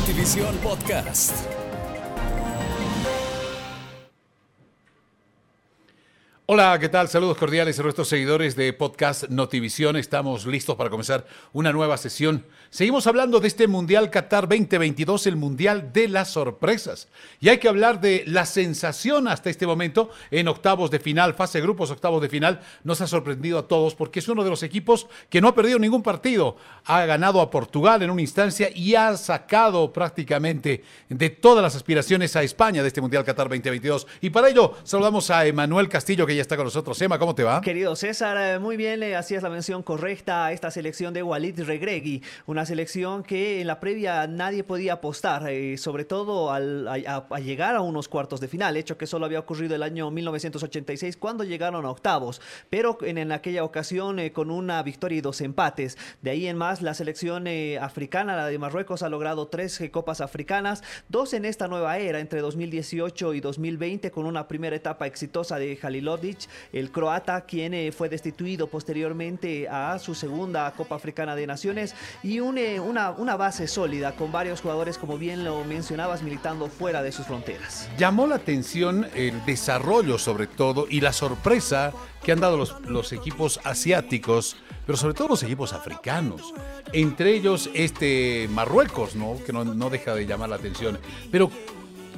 Notivisión Podcast. Hola, ¿qué tal? Saludos cordiales a nuestros seguidores de Podcast Notivisión. Estamos listos para comenzar una nueva sesión. Seguimos hablando de este Mundial Qatar 2022, el Mundial de las Sorpresas. Y hay que hablar de la sensación hasta este momento en octavos de final, fase de grupos, octavos de final. Nos ha sorprendido a todos porque es uno de los equipos que no ha perdido ningún partido. Ha ganado a Portugal en una instancia y ha sacado prácticamente de todas las aspiraciones a España de este Mundial Qatar 2022. Y para ello saludamos a Emanuel Castillo, que ya está con nosotros. Emma, ¿cómo te va? Querido César, eh, muy bien, le hacías la mención correcta a esta selección de Walid Regregui, una selección que en la previa nadie podía apostar, eh, sobre todo al, a, llegar a unos cuartos de final, hecho que solo había ocurrido el año 1986 cuando llegaron a octavos, pero en, aquella ocasión eh, con una victoria y dos empates. De ahí en más, la selección africana, la de Marruecos, ha logrado tres copas africanas, dos en esta nueva era, entre 2018 y 2020, con una primera etapa exitosa de Jalilodi el croata, quien eh, fue destituido posteriormente a su segunda Copa Africana de Naciones y eh, una, una base sólida con varios jugadores, como bien lo mencionabas, militando fuera de sus fronteras. Llamó la atención el desarrollo sobre todo y la sorpresa que han dado los, los equipos asiáticos, pero sobre todo los equipos africanos. Entre ellos este Marruecos, ¿no? que no, no deja de llamar la atención. Pero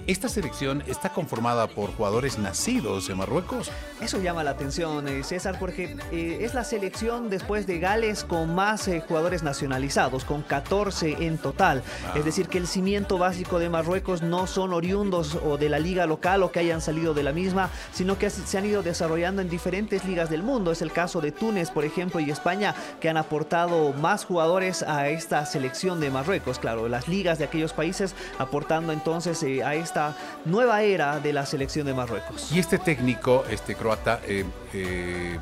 esta selección está conformada por jugadores nacidos en Marruecos. Eso llama la atención, eh, César, porque eh, es la selección después de Gales con más eh, jugadores nacionalizados, con 14 en total. Ah. Es decir, que el cimiento básico de Marruecos no son oriundos o de la liga local o que hayan salido de la misma, sino que se han ido desarrollando en diferentes ligas del mundo. Es el caso de Túnez, por ejemplo, y España, que han aportado más jugadores a esta selección de Marruecos. Claro, las ligas de aquellos países aportando entonces a esta esta nueva era de la selección de Marruecos. Y este técnico, este croata, eh, eh,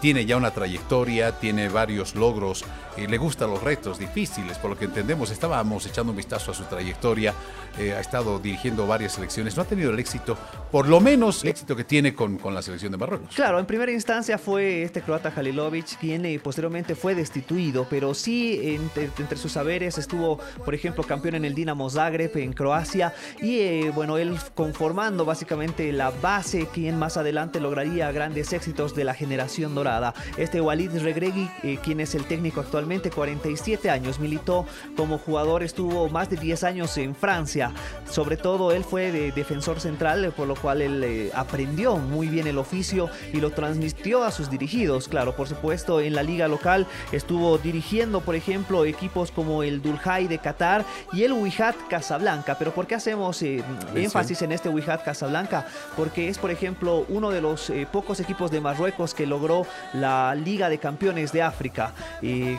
tiene ya una trayectoria, tiene varios logros, y le gustan los retos difíciles, por lo que entendemos. Estábamos echando un vistazo a su trayectoria, eh, ha estado dirigiendo varias selecciones, no ha tenido el éxito, por lo menos el éxito que tiene con, con la selección de Marruecos. Claro, en primera instancia fue este croata Halilovic, quien eh, posteriormente fue destituido, pero sí entre, entre, sus saberes estuvo, por ejemplo, campeón en el Dinamo Zagreb en Croacia y eh, bueno, él conformando básicamente la base, quien más adelante lograría grandes éxitos de la generación dorada este Walid Regregui, eh, quien es el técnico actualmente, 47 años, militó como jugador, estuvo más de 10 años en Francia. Sobre todo él fue de defensor central, por lo cual él eh, aprendió muy bien el oficio y lo transmitió a sus dirigidos. Claro, por supuesto, en la liga local estuvo dirigiendo, por ejemplo, equipos como el Dulhai de Qatar y el Wihat Casablanca. Pero ¿por qué hacemos eh, énfasis en este Wihat Casablanca? Porque es, por ejemplo, uno de los pocos equipos de Marruecos que logró la Liga de Campeones de África.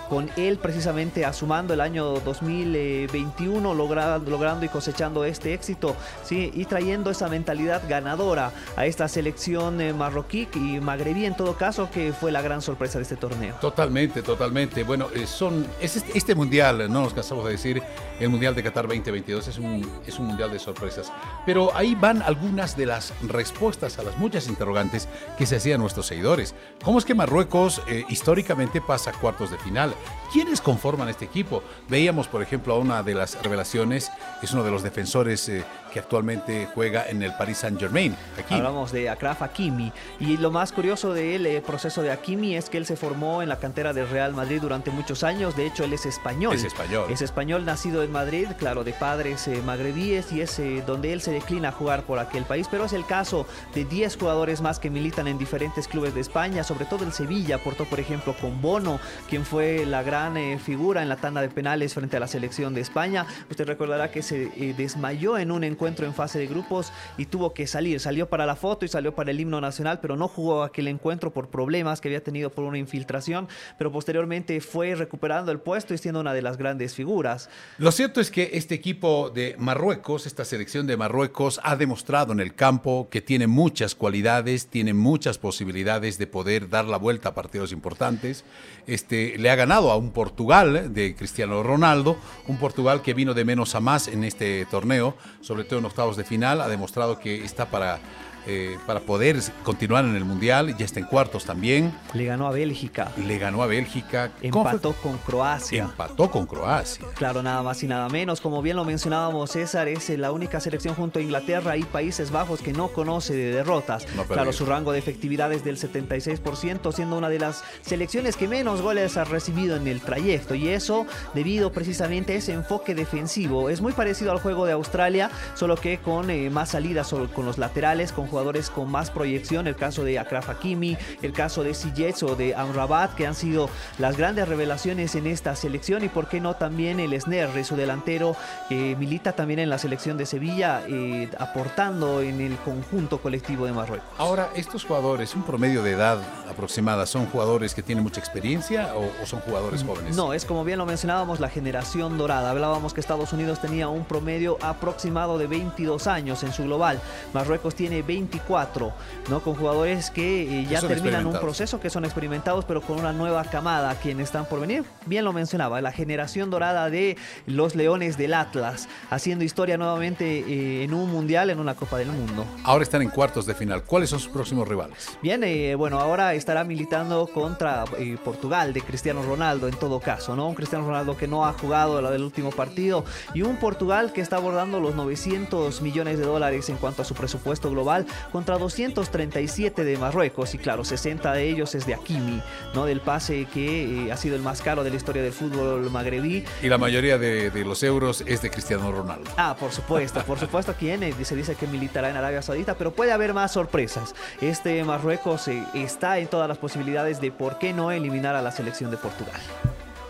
con él precisamente asumando el año 2021, logrando y cosechando este éxito ¿sí? y trayendo esa mentalidad ganadora a esta selección eh, marroquí y magrebí en todo caso, que fue la gran sorpresa de este torneo. Totalmente, totalmente. Bueno, eh, son, es este, este, mundial, no nos cansamos de decir, el Mundial de Qatar 2022 es un, es un mundial de sorpresas. Pero ahí van algunas de las respuestas a las muchas interrogantes que se hacían nuestros seguidores. ¿Cómo es que Marruecos eh, históricamente pasa a cuartos de final. ¿Quiénes conforman este equipo? Veíamos, por ejemplo, a una de las revelaciones, es uno de los defensores eh, que actualmente juega en el Paris Saint-Germain. Hablamos de Akraf Hakimi. Y lo más curioso del eh, proceso de Hakimi es que él se formó en la cantera del Real Madrid durante muchos años. De hecho, él es español. Es español. Es español, nacido en Madrid, claro, de padres eh, magrebíes, y es eh, donde él se declina a jugar por aquel país. Pero es el caso de 10 jugadores más que militan en diferentes clubes de España, sobre todo el Sevilla. Aportó, por ejemplo, con Bono, quien fue la gran figura en la tanda de penales frente a la selección de España. Usted recordará que se desmayó en un encuentro encuentro en fase de grupos y tuvo que salir. Salió para la foto y salió para el himno nacional, pero no jugó aquel encuentro por problemas que había tenido por una infiltración, pero posteriormente fue recuperando el puesto y siendo una de las grandes figuras. Lo cierto es que este equipo de Marruecos, esta selección de Marruecos, ha demostrado en el campo que tiene muchas cualidades, tiene muchas posibilidades de poder dar la vuelta a partidos importantes. Este, le ha ganado a un Portugal de Cristiano Ronaldo, un Portugal que vino de menos a más en este torneo, sobre en octavos de final, ha demostrado que está para eh, para poder continuar en el Mundial. Ya está en cuartos también. Le ganó a Bélgica. Le ganó a Bélgica. Empató con Croacia. Empató con Croacia. Claro, nada más y nada menos. Como bien lo mencionábamos, César es la única selección junto a Inglaterra y Países Bajos que no conoce de derrotas. claro, su rango de efectividad es del 76%, siendo una de las selecciones que menos goles ha recibido en el trayecto. Y eso debido precisamente a ese enfoque defensivo. Es muy parecido al juego de Australia, solo que con eh, más salidas con los laterales, con jugadores con más proyección, el caso de Akraf Hakimi, el caso de Sijets o de Amrabat, que han sido las grandes revelaciones en esta selección y por qué no también el Snerre, su delantero, que milita también en la selección de Sevilla, eh, aportando en el conjunto colectivo de Marruecos. Ahora, estos jugadores, un promedio de edad aproximada, ¿son jugadores que tienen mucha experiencia o, o son jugadores jóvenes? No, es como bien lo mencionábamos, la generación dorada. Hablábamos que Estados Unidos tenía un promedio aproximado de 22 años en su global. Marruecos tiene 20 24, ¿no? Con jugadores que eh, ya terminan un proceso, que son experimentados, pero con una nueva camada, quienes están por venir. Bien lo mencionaba, la generación dorada de los Leones del Atlas, haciendo historia nuevamente eh, en un mundial, en una Copa del Mundo. Ahora están en cuartos de final. ¿Cuáles son sus próximos rivales? Bien, eh, bueno, ahora estará militando contra Portugal de Cristiano Ronaldo, en todo caso, ¿no? Un Cristiano Ronaldo que no ha jugado la del último partido y un Portugal que está abordando los 900 millones de dólares en cuanto a su presupuesto global contra 237 de Marruecos y claro, 60 de ellos es de Hakimi, ¿no? Del pase que eh, ha sido el más caro de la historia del fútbol magrebí. Y la mayoría de, los euros es de Cristiano Ronaldo. Ah, por supuesto, por supuesto quien se dice que militará en Arabia Saudita, pero puede haber más sorpresas. Este Marruecos eh, está en todas las posibilidades de por qué no eliminar a la selección de Portugal.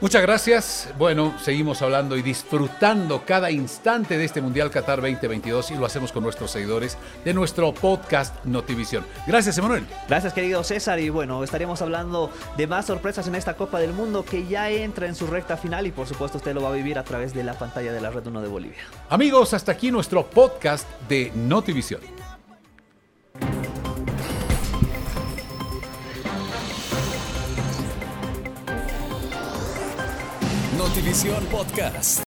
Muchas gracias. Bueno, seguimos hablando y disfrutando cada instante de este Mundial Qatar 2022 y lo hacemos con nuestros seguidores de nuestro podcast Notivisión. Gracias, Emanuel. Gracias, querido César. Y bueno, estaremos hablando de más sorpresas en esta Copa del Mundo que ya entra en su recta final y por supuesto usted lo va a vivir a través de la pantalla de la Red 1 de Bolivia. Amigos, hasta aquí nuestro podcast de Notivisión. Notivisión Podcast.